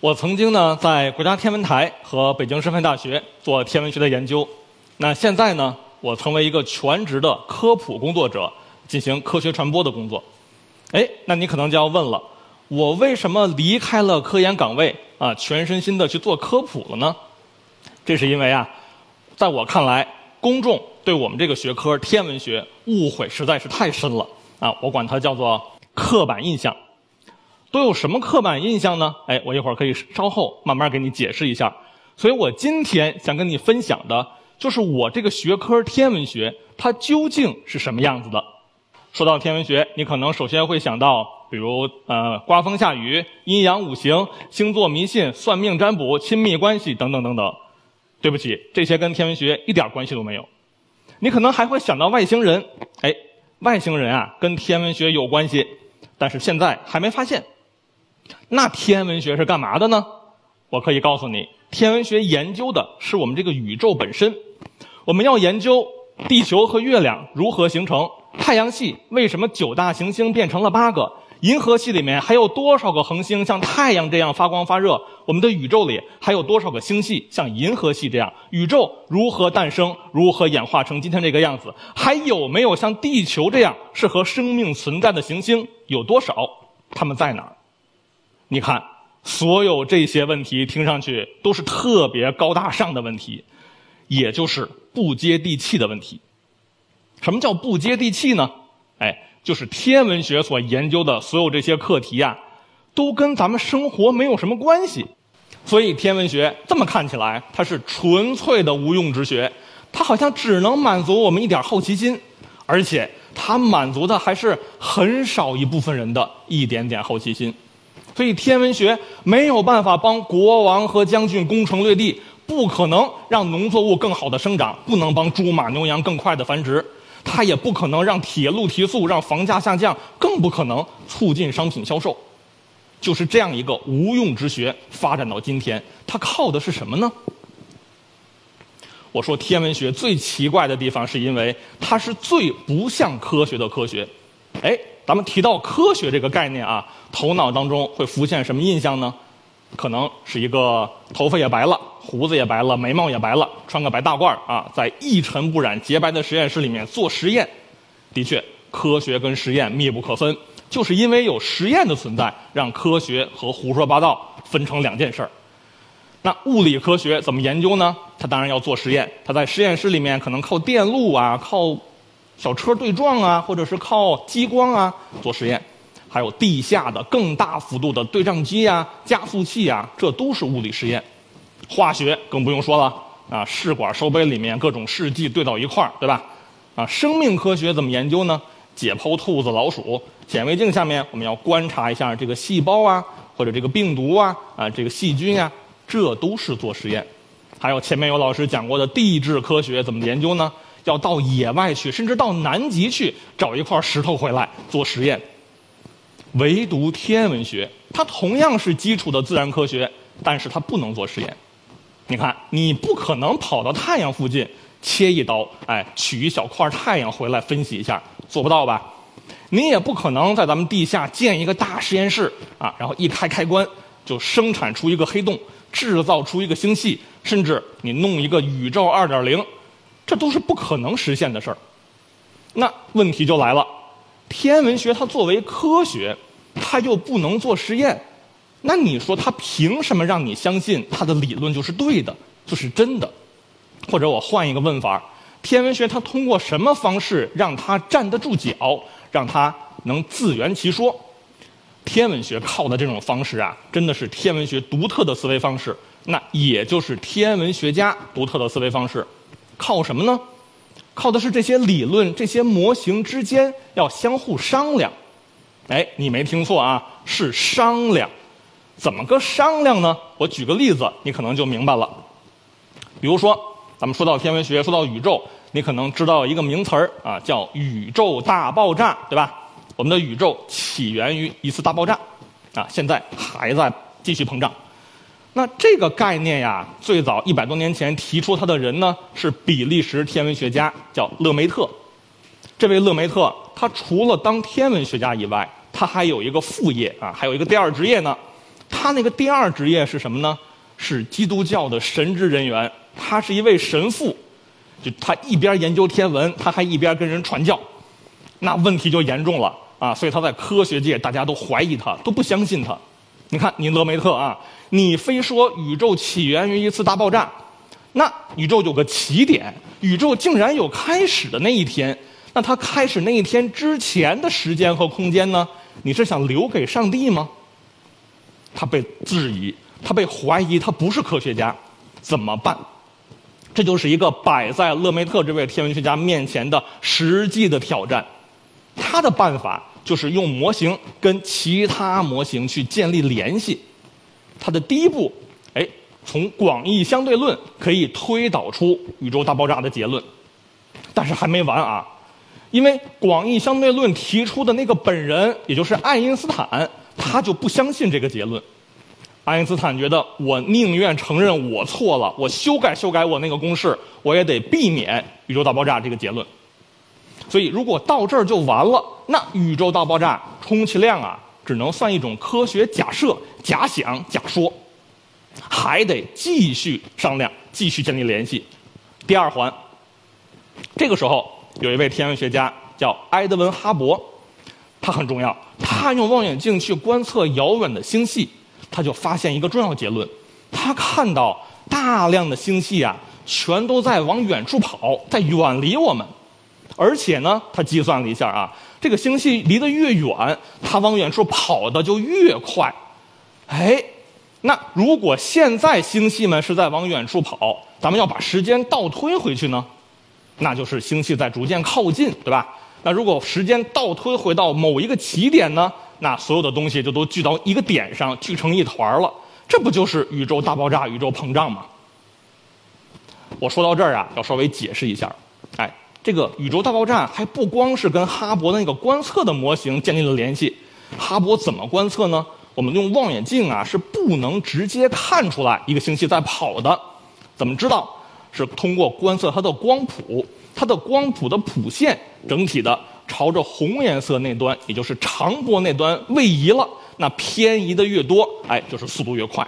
我曾经呢在国家天文台和北京师范大学做天文学的研究。那现在呢，我成为一个全职的科普工作者，进行科学传播的工作。哎，那你可能就要问了，我为什么离开了科研岗位啊，全身心的去做科普了呢？这是因为啊，在我看来，公众对我们这个学科天文学误会实在是太深了啊，我管它叫做刻板印象。都有什么刻板印象呢？哎，我一会儿可以稍后慢慢给你解释一下。所以我今天想跟你分享的，就是我这个学科天文学它究竟是什么样子的。说到天文学，你可能首先会想到，比如呃刮风下雨、阴阳五行、星座迷信、算命占卜、亲密关系等等等等。对不起，这些跟天文学一点关系都没有。你可能还会想到外星人，哎，外星人啊跟天文学有关系，但是现在还没发现。那天文学是干嘛的呢？我可以告诉你，天文学研究的是我们这个宇宙本身。我们要研究地球和月亮如何形成，太阳系为什么九大行星变成了八个，银河系里面还有多少个恒星像太阳这样发光发热，我们的宇宙里还有多少个星系像银河系这样，宇宙如何诞生，如何演化成今天这个样子，还有没有像地球这样适合生命存在的行星，有多少，它们在哪儿？你看，所有这些问题听上去都是特别高大上的问题，也就是不接地气的问题。什么叫不接地气呢？哎，就是天文学所研究的所有这些课题呀，都跟咱们生活没有什么关系。所以天文学这么看起来，它是纯粹的无用之学，它好像只能满足我们一点好奇心，而且它满足的还是很少一部分人的一点点好奇心。所以天文学没有办法帮国王和将军攻城略地，不可能让农作物更好的生长，不能帮猪马牛羊更快的繁殖，它也不可能让铁路提速，让房价下降，更不可能促进商品销售。就是这样一个无用之学，发展到今天，它靠的是什么呢？我说天文学最奇怪的地方，是因为它是最不像科学的科学。哎。咱们提到科学这个概念啊，头脑当中会浮现什么印象呢？可能是一个头发也白了，胡子也白了，眉毛也白了，穿个白大褂啊，在一尘不染、洁白的实验室里面做实验。的确，科学跟实验密不可分，就是因为有实验的存在，让科学和胡说八道分成两件事儿。那物理科学怎么研究呢？它当然要做实验，它在实验室里面可能靠电路啊，靠。小车对撞啊，或者是靠激光啊做实验，还有地下的更大幅度的对撞机啊、加速器啊，这都是物理实验。化学更不用说了啊，试管收杯里面各种试剂兑到一块儿，对吧？啊，生命科学怎么研究呢？解剖兔子、老鼠，显微镜下面我们要观察一下这个细胞啊，或者这个病毒啊，啊，这个细菌啊，这都是做实验。还有前面有老师讲过的地质科学怎么研究呢？要到野外去，甚至到南极去找一块石头回来做实验。唯独天文学，它同样是基础的自然科学，但是它不能做实验。你看，你不可能跑到太阳附近切一刀，哎，取一小块太阳回来分析一下，做不到吧？你也不可能在咱们地下建一个大实验室啊，然后一开开关就生产出一个黑洞，制造出一个星系，甚至你弄一个宇宙二点零。这都是不可能实现的事儿，那问题就来了，天文学它作为科学，它又不能做实验，那你说它凭什么让你相信它的理论就是对的，就是真的？或者我换一个问法，天文学它通过什么方式让它站得住脚，让它能自圆其说？天文学靠的这种方式啊，真的是天文学独特的思维方式，那也就是天文学家独特的思维方式。靠什么呢？靠的是这些理论、这些模型之间要相互商量。哎，你没听错啊，是商量。怎么个商量呢？我举个例子，你可能就明白了。比如说，咱们说到天文学，说到宇宙，你可能知道一个名词儿啊，叫宇宙大爆炸，对吧？我们的宇宙起源于一次大爆炸，啊，现在还在继续膨胀。那这个概念呀，最早一百多年前提出它的人呢，是比利时天文学家，叫勒梅特。这位勒梅特，他除了当天文学家以外，他还有一个副业啊，还有一个第二职业呢。他那个第二职业是什么呢？是基督教的神职人员。他是一位神父，就他一边研究天文，他还一边跟人传教。那问题就严重了啊！所以他在科学界大家都怀疑他，都不相信他。你看，你勒梅特啊，你非说宇宙起源于一次大爆炸，那宇宙有个起点，宇宙竟然有开始的那一天。那它开始那一天之前的时间和空间呢？你是想留给上帝吗？他被质疑，他被怀疑，他不是科学家，怎么办？这就是一个摆在勒梅特这位天文学家面前的实际的挑战。他的办法就是用模型跟其他模型去建立联系。他的第一步，哎，从广义相对论可以推导出宇宙大爆炸的结论，但是还没完啊。因为广义相对论提出的那个本人，也就是爱因斯坦，他就不相信这个结论。爱因斯坦觉得，我宁愿承认我错了，我修改修改我那个公式，我也得避免宇宙大爆炸这个结论。所以，如果到这儿就完了，那宇宙大爆炸充其量啊，只能算一种科学假设、假想、假说，还得继续商量，继续建立联系。第二环，这个时候。有一位天文学家叫埃德温·哈勃，他很重要。他用望远镜去观测遥远的星系，他就发现一个重要结论：他看到大量的星系啊，全都在往远处跑，在远离我们。而且呢，他计算了一下啊，这个星系离得越远，它往远处跑的就越快。哎，那如果现在星系们是在往远处跑，咱们要把时间倒推回去呢？那就是星系在逐渐靠近，对吧？那如果时间倒推回到某一个起点呢？那所有的东西就都聚到一个点上，聚成一团了。这不就是宇宙大爆炸、宇宙膨胀吗？我说到这儿啊，要稍微解释一下。哎，这个宇宙大爆炸还不光是跟哈勃的那个观测的模型建立了联系。哈勃怎么观测呢？我们用望远镜啊是不能直接看出来一个星系在跑的。怎么知道？是通过观测它的光谱，它的光谱的谱线整体的朝着红颜色那端，也就是长波那端位移了。那偏移的越多，哎，就是速度越快。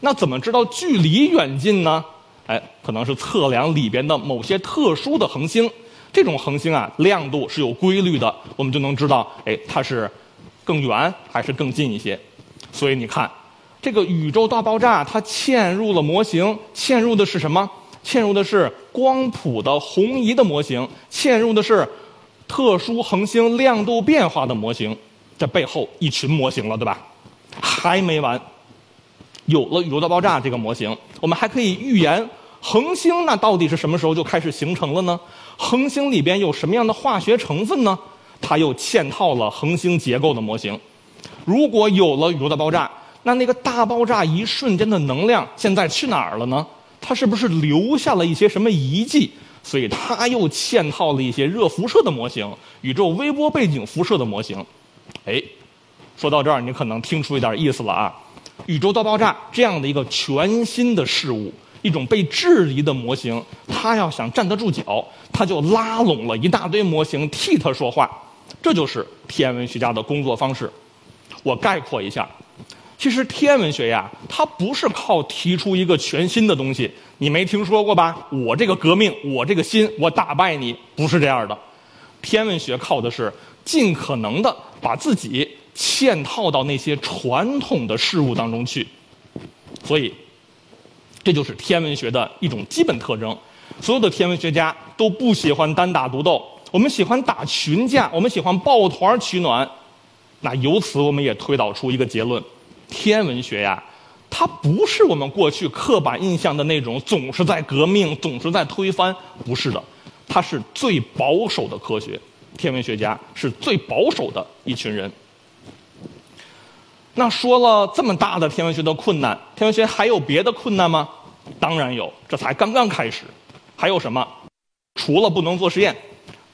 那怎么知道距离远近呢？哎，可能是测量里边的某些特殊的恒星。这种恒星啊，亮度是有规律的，我们就能知道，哎，它是更远还是更近一些。所以你看，这个宇宙大爆炸它嵌入了模型，嵌入的是什么？嵌入的是光谱的红移的模型，嵌入的是特殊恒星亮度变化的模型，这背后一群模型了，对吧？还没完，有了宇宙大爆炸这个模型，我们还可以预言恒星那到底是什么时候就开始形成了呢？恒星里边有什么样的化学成分呢？它又嵌套了恒星结构的模型。如果有了宇宙大爆炸，那那个大爆炸一瞬间的能量现在去哪儿了呢？它是不是留下了一些什么遗迹？所以它又嵌套了一些热辐射的模型、宇宙微波背景辐射的模型。哎，说到这儿，你可能听出一点意思了啊！宇宙大爆炸这样的一个全新的事物，一种被质疑的模型，它要想站得住脚，它就拉拢了一大堆模型替它说话。这就是天文学家的工作方式。我概括一下。其实天文学呀，它不是靠提出一个全新的东西，你没听说过吧？我这个革命，我这个新，我打败你，不是这样的。天文学靠的是尽可能的把自己嵌套到那些传统的事物当中去，所以这就是天文学的一种基本特征。所有的天文学家都不喜欢单打独斗，我们喜欢打群架，我们喜欢抱团取暖。那由此我们也推导出一个结论。天文学呀，它不是我们过去刻板印象的那种总是在革命、总是在推翻，不是的，它是最保守的科学。天文学家是最保守的一群人。那说了这么大的天文学的困难，天文学还有别的困难吗？当然有，这才刚刚开始。还有什么？除了不能做实验，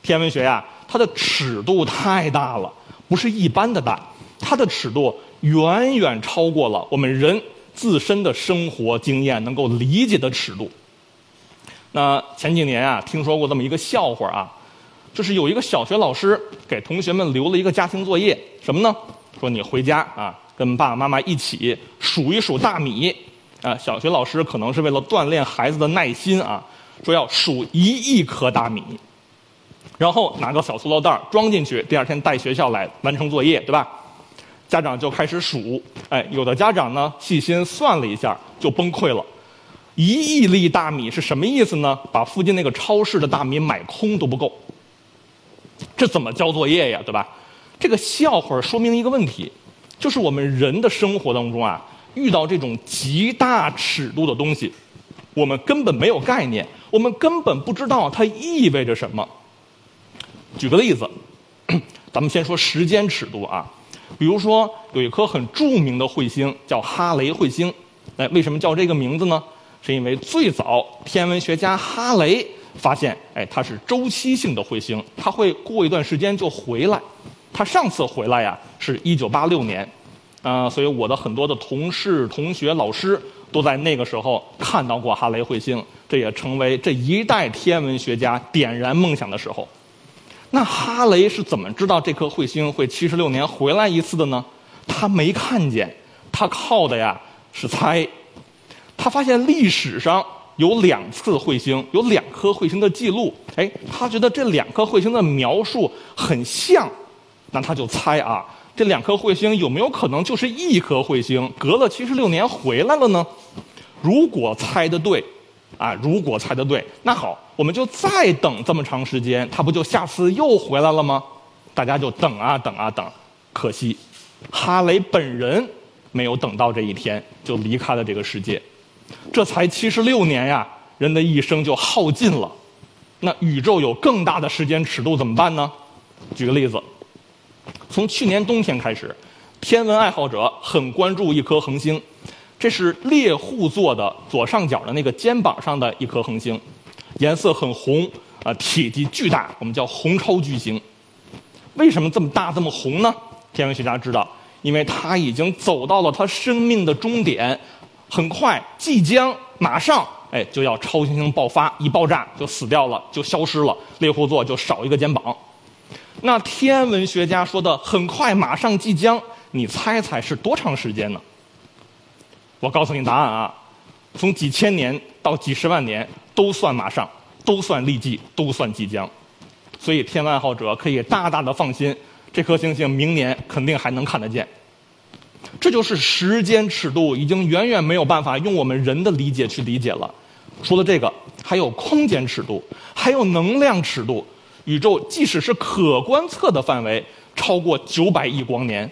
天文学呀，它的尺度太大了，不是一般的大，它的尺度远远超过了我们人自身的生活经验能够理解的尺度。那前几年啊，听说过这么一个笑话啊，就是有一个小学老师给同学们留了一个家庭作业，什么呢？说你回家啊，跟爸爸妈妈一起数一数大米。啊，小学老师可能是为了锻炼孩子的耐心啊。说要数一亿颗大米，然后拿个小塑料袋装进去，第二天带学校来完成作业，对吧？家长就开始数，哎，有的家长呢细心算了一下就崩溃了，一亿粒大米是什么意思呢？把附近那个超市的大米买空都不够，这怎么交作业呀？对吧？这个笑话说明一个问题，就是我们人的生活当中啊，遇到这种极大尺度的东西。我们根本没有概念，我们根本不知道它意味着什么。举个例子，咱们先说时间尺度啊，比如说有一颗很著名的彗星叫哈雷彗星，哎，为什么叫这个名字呢？是因为最早天文学家哈雷发现，哎，它是周期性的彗星，它会过一段时间就回来。他上次回来呀，是一九八六年，啊，所以我的很多的同事、同学、老师。都在那个时候看到过哈雷彗星，这也成为这一代天文学家点燃梦想的时候。那哈雷是怎么知道这颗彗星会七十六年回来一次的呢？他没看见，他靠的呀是猜。他发现历史上有两次彗星，有两颗彗星的记录。哎，他觉得这两颗彗星的描述很像，那他就猜啊。这两颗彗星有没有可能就是一颗彗星，隔了七十六年回来了呢？如果猜的对，啊，如果猜的对，那好，我们就再等这么长时间，它不就下次又回来了吗？大家就等啊等啊等，可惜，哈雷本人没有等到这一天，就离开了这个世界。这才七十六年呀，人的一生就耗尽了。那宇宙有更大的时间尺度怎么办呢？举个例子。从去年冬天开始，天文爱好者很关注一颗恒星，这是猎户座的左上角的那个肩膀上的一颗恒星，颜色很红啊，体积巨大，我们叫红超巨星。为什么这么大这么红呢？天文学家知道，因为它已经走到了它生命的终点，很快即将马上哎就要超新星爆发，一爆炸就死掉了，就消失了，猎户座就少一个肩膀。那天文学家说的很快，马上即将，你猜猜是多长时间呢？我告诉你答案啊，从几千年到几十万年都算马上，都算立即，都算即将。所以天文爱好者可以大大的放心，这颗星星明年肯定还能看得见。这就是时间尺度已经远远没有办法用我们人的理解去理解了。除了这个，还有空间尺度，还有能量尺度。宇宙即使是可观测的范围超过九百亿光年，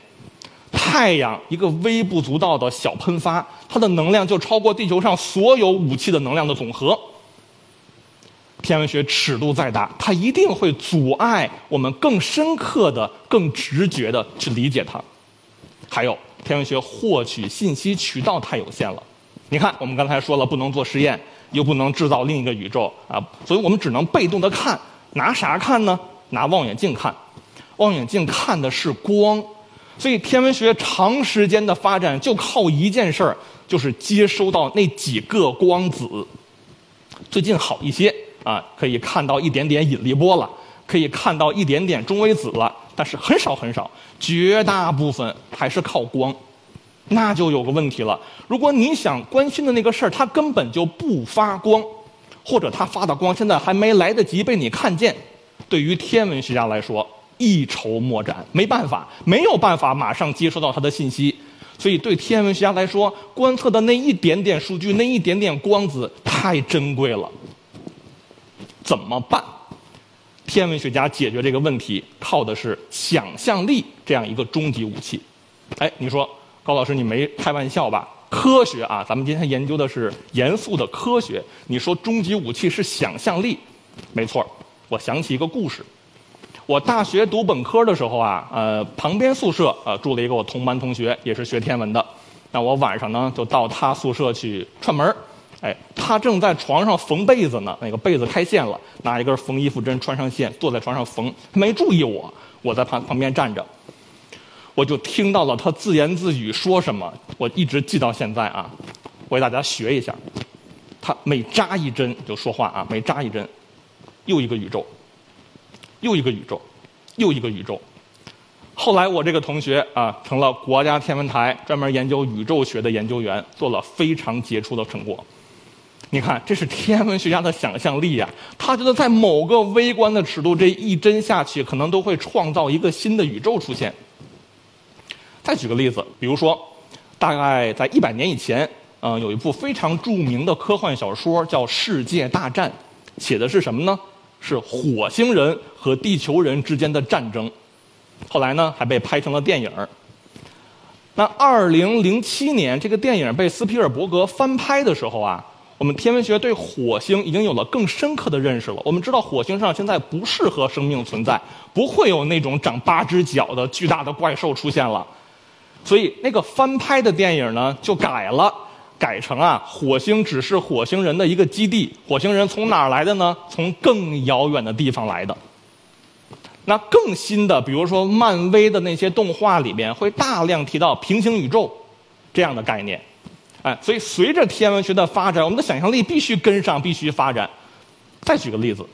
太阳一个微不足道的小喷发，它的能量就超过地球上所有武器的能量的总和。天文学尺度再大，它一定会阻碍我们更深刻的、更直觉的去理解它。还有，天文学获取信息渠道太有限了。你看，我们刚才说了，不能做实验，又不能制造另一个宇宙啊，所以我们只能被动的看。拿啥看呢？拿望远镜看，望远镜看的是光，所以天文学长时间的发展就靠一件事儿，就是接收到那几个光子。最近好一些啊，可以看到一点点引力波了，可以看到一点点中微子了，但是很少很少，绝大部分还是靠光。那就有个问题了，如果你想关心的那个事儿，它根本就不发光。或者它发的光现在还没来得及被你看见，对于天文学家来说一筹莫展，没办法，没有办法马上接收到它的信息，所以对天文学家来说，观测的那一点点数据，那一点点光子太珍贵了。怎么办？天文学家解决这个问题靠的是想象力这样一个终极武器。哎，你说高老师，你没开玩笑吧？科学啊，咱们今天研究的是严肃的科学。你说终极武器是想象力，没错。我想起一个故事，我大学读本科的时候啊，呃，旁边宿舍呃住了一个我同班同学，也是学天文的。那我晚上呢就到他宿舍去串门哎，他正在床上缝被子呢，那个被子开线了，拿一根缝衣服针穿上线，坐在床上缝，他没注意我，我在旁旁边站着，我就听到了他自言自语说什么，我一直记到现在啊，我给大家学一下，他每扎一针就说话啊，每扎一针，又一个宇宙，又一个宇宙，又一个宇宙。后来我这个同学啊，成了国家天文台专门研究宇宙学的研究员，做了非常杰出的成果。你看，这是天文学家的想象力呀！他觉得在某个微观的尺度，这一针下去，可能都会创造一个新的宇宙出现。再举个例子，比如说，大概在一百年以前，嗯，有一部非常著名的科幻小说叫《世界大战》，写的是什么呢？是火星人和地球人之间的战争。后来呢，还被拍成了电影。那二零零七年，这个电影被斯皮尔伯格翻拍的时候啊。我们天文学对火星已经有了更深刻的认识了。我们知道火星上现在不适合生命存在，不会有那种长八只脚的巨大的怪兽出现了。所以那个翻拍的电影呢就改了，改成啊火星只是火星人的一个基地。火星人从哪儿来的呢？从更遥远的地方来的。那更新的，比如说漫威的那些动画里面会大量提到平行宇宙这样的概念。哎，所以随着天文学的发展，我们的想象力必须跟上，必须发展。再举个例子，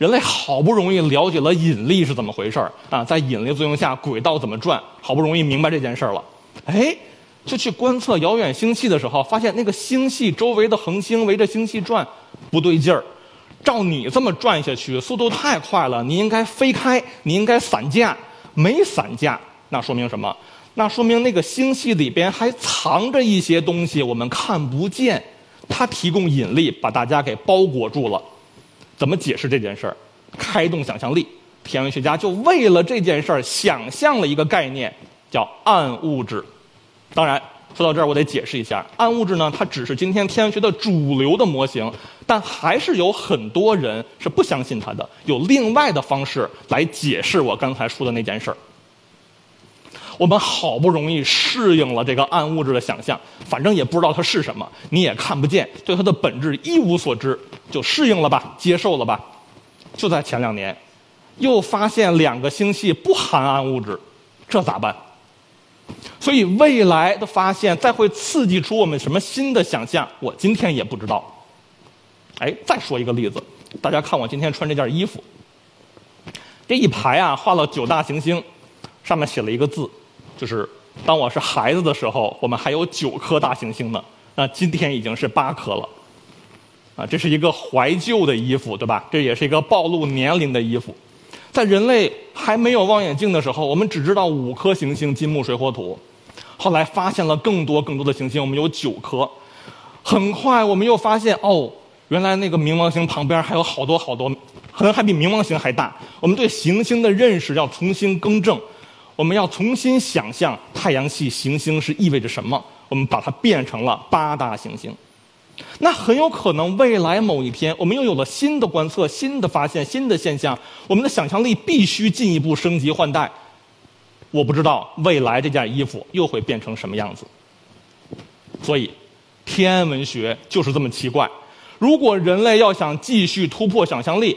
人类好不容易了解了引力是怎么回事儿啊，在引力作用下轨道怎么转，好不容易明白这件事儿了，哎，就去观测遥远星系的时候，发现那个星系周围的恒星围着星系转，不对劲儿。照你这么转下去，速度太快了，你应该飞开，你应该散架，没散架，那说明什么？那说明那个星系里边还藏着一些东西，我们看不见。它提供引力，把大家给包裹住了。怎么解释这件事儿？开动想象力，天文学家就为了这件事儿想象了一个概念，叫暗物质。当然，说到这儿我得解释一下，暗物质呢，它只是今天天文学的主流的模型，但还是有很多人是不相信它的，有另外的方式来解释我刚才说的那件事儿。我们好不容易适应了这个暗物质的想象，反正也不知道它是什么，你也看不见，对它的本质一无所知，就适应了吧，接受了吧。就在前两年，又发现两个星系不含暗物质，这咋办？所以未来的发现再会刺激出我们什么新的想象，我今天也不知道。哎，再说一个例子，大家看我今天穿这件衣服，这一排啊画了九大行星，上面写了一个字。就是当我是孩子的时候，我们还有九颗大行星呢。那今天已经是八颗了。啊，这是一个怀旧的衣服，对吧？这也是一个暴露年龄的衣服。在人类还没有望远镜的时候，我们只知道五颗行星：金木水火土。后来发现了更多更多的行星，我们有九颗。很快我们又发现，哦，原来那个冥王星旁边还有好多好多，可能还比冥王星还大。我们对行星的认识要重新更正。我们要重新想象太阳系行星是意味着什么？我们把它变成了八大行星。那很有可能未来某一天，我们又有了新的观测、新的发现、新的现象，我们的想象力必须进一步升级换代。我不知道未来这件衣服又会变成什么样子。所以，天文学就是这么奇怪。如果人类要想继续突破想象力，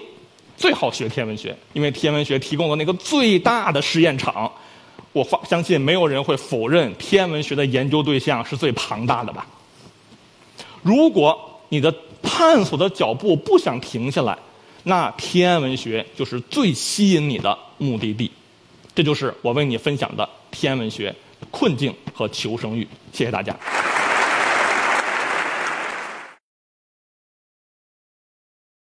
最好学天文学，因为天文学提供了那个最大的实验场。我发相信没有人会否认天文学的研究对象是最庞大的吧。如果你的探索的脚步不想停下来，那天文学就是最吸引你的目的地。这就是我为你分享的天文学困境和求生欲。谢谢大家。